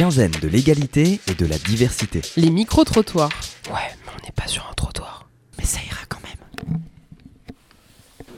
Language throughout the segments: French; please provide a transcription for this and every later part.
quinzaine de l'égalité et de la diversité. Les micro-trottoirs. Ouais, mais on n'est pas sur un trottoir. Mais ça ira quand même.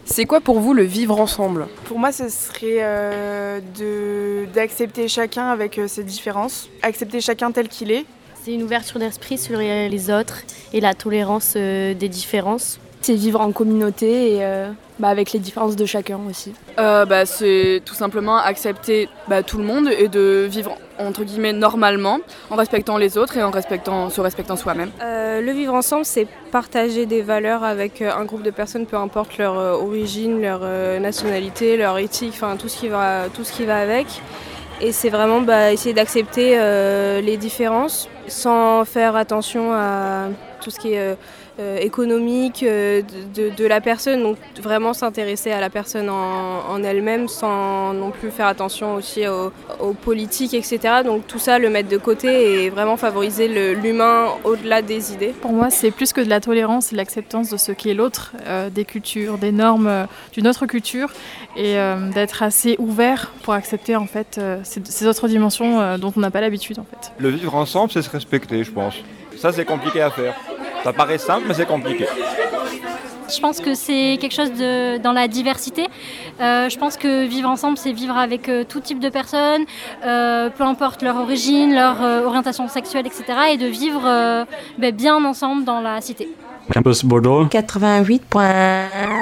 C'est quoi pour vous le vivre ensemble? Pour moi, ce serait euh, de- d'accepter chacun avec euh, ses différences, accepter chacun tel qu'il est. C'est une ouverture d'esprit sur les les autres et la tolérance euh, des différences. C'est vivre en communauté et euh, bah, avec les différences de chacun aussi. Euh, bah, c'est tout simplement accepter bah, tout le monde et de vivre entre guillemets normalement en respectant les autres et en respectant, se respectant soi-même. Euh, le vivre ensemble, c'est partager des valeurs avec un groupe de personnes, peu importe leur origine, leur nationalité, leur éthique, enfin tout ce qui va, tout ce qui va avec. Et c'est vraiment bah, essayer d'accepter euh, les différences sans faire attention à tout ce qui est euh, euh, économique euh, de, la personne. Donc vraiment s'intéresser à la personne en, en elle-même sans non plus faire attention aussi aux, aux politiques, etc. Donc tout ça, le mettre de côté et vraiment favoriser l'humain au-delà des idées. Pour moi, c'est plus que de la tolérance, c'est l'acceptance de ce qu'est l'autre, euh, des cultures, des normes euh, d'une autre culture, et euh, d'être assez ouvert pour accepter en fait euh, ces, ces autres dimensions euh, dont on n'a pas l'habitude en fait. Le vivre ensemble, c'est se respecter, je pense. Ça, c'est compliqué à faire. Ça paraît simple, mais c'est compliqué. Je pense que c'est quelque chose de, dans la diversité. Euh, je pense que vivre ensemble, c'est vivre avec euh, tout type de personnes, euh, peu importe leur origine, leur euh, orientation sexuelle, etc. Et de vivre euh, ben, bien ensemble dans la cité. Campus Bordeaux. 88.1